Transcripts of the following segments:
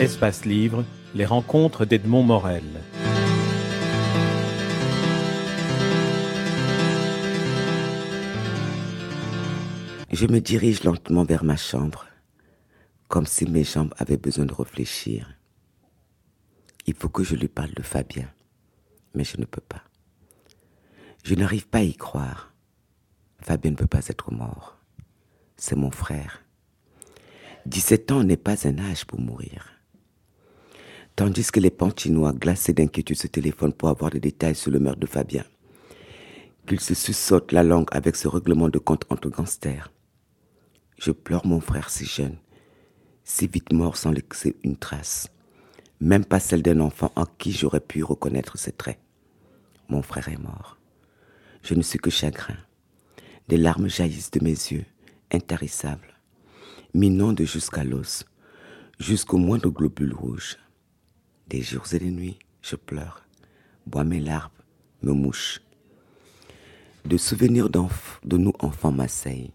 Espace Livre, les rencontres d'Edmond Morel. Je me dirige lentement vers ma chambre, comme si mes jambes avaient besoin de réfléchir. Il faut que je lui parle de Fabien, mais je ne peux pas. Je n'arrive pas à y croire. Fabien ne peut pas être mort. C'est mon frère. 17 ans n'est pas un âge pour mourir. Tandis que les pantinois, glacés d'inquiétude, se téléphonent pour avoir des détails sur le meurtre de Fabien, qu'ils se suçotent la langue avec ce règlement de compte entre gangsters. Je pleure mon frère si jeune, si vite mort sans laisser une trace, même pas celle d'un enfant en qui j'aurais pu reconnaître ses traits. Mon frère est mort. Je ne suis que chagrin. Des larmes jaillissent de mes yeux, intarissables, minant de jusqu'à l'os, jusqu'au moindre globule rouge. Des jours et des nuits, je pleure, bois mes larmes, me mouche. De souvenirs de nous enfants m'assaillent.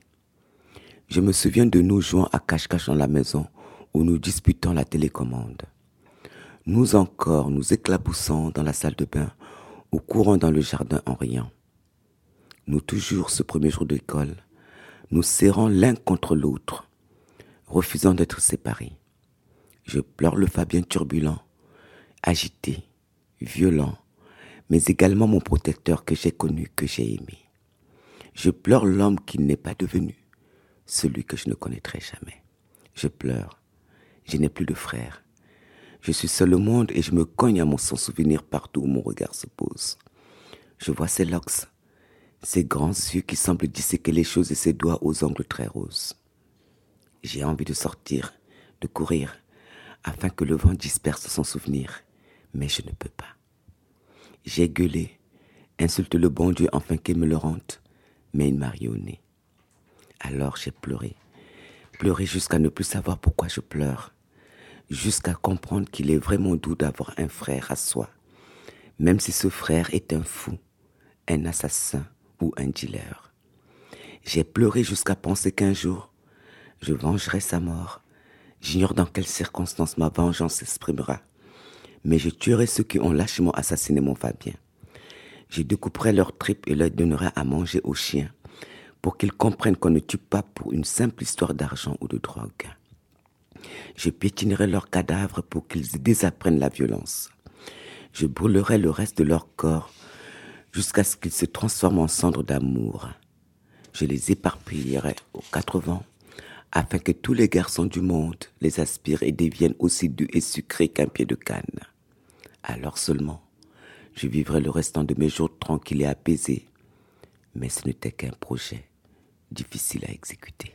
Je me souviens de nous jouant à cache-cache dans la maison ou nous disputant la télécommande. Nous encore nous éclaboussant dans la salle de bain ou courant dans le jardin en riant. Nous toujours ce premier jour d'école, nous serrant l'un contre l'autre, refusant d'être séparés. Je pleure le Fabien turbulent, agité, violent, mais également mon protecteur que j'ai connu, que j'ai aimé. Je pleure l'homme qui n'est pas devenu, celui que je ne connaîtrai jamais. Je pleure, je n'ai plus de frère. Je suis seul au monde et je me cogne à mon sans souvenir partout où mon regard se pose. Je vois ses locks, ses grands yeux qui semblent disséquer les choses et ses doigts aux ongles très roses. J'ai envie de sortir, de courir, afin que le vent disperse son souvenir mais je ne peux pas. J'ai gueulé, insulte le bon Dieu afin qu'il me le rende, mais il m'a nez. Alors j'ai pleuré, pleuré jusqu'à ne plus savoir pourquoi je pleure, jusqu'à comprendre qu'il est vraiment doux d'avoir un frère à soi, même si ce frère est un fou, un assassin ou un dealer. J'ai pleuré jusqu'à penser qu'un jour, je vengerai sa mort. J'ignore dans quelles circonstances ma vengeance s'exprimera mais je tuerai ceux qui ont lâchement assassiné mon Fabien. Je découperai leurs tripes et leur donnerai à manger aux chiens, pour qu'ils comprennent qu'on ne tue pas pour une simple histoire d'argent ou de drogue. Je piétinerai leurs cadavres pour qu'ils désapprennent la violence. Je brûlerai le reste de leur corps jusqu'à ce qu'ils se transforment en cendres d'amour. Je les éparpillerai aux quatre vents afin que tous les garçons du monde les aspirent et deviennent aussi doux et sucrés qu'un pied de canne alors seulement je vivrai le restant de mes jours tranquille et apaisé. Mais ce n'était qu'un projet difficile à exécuter.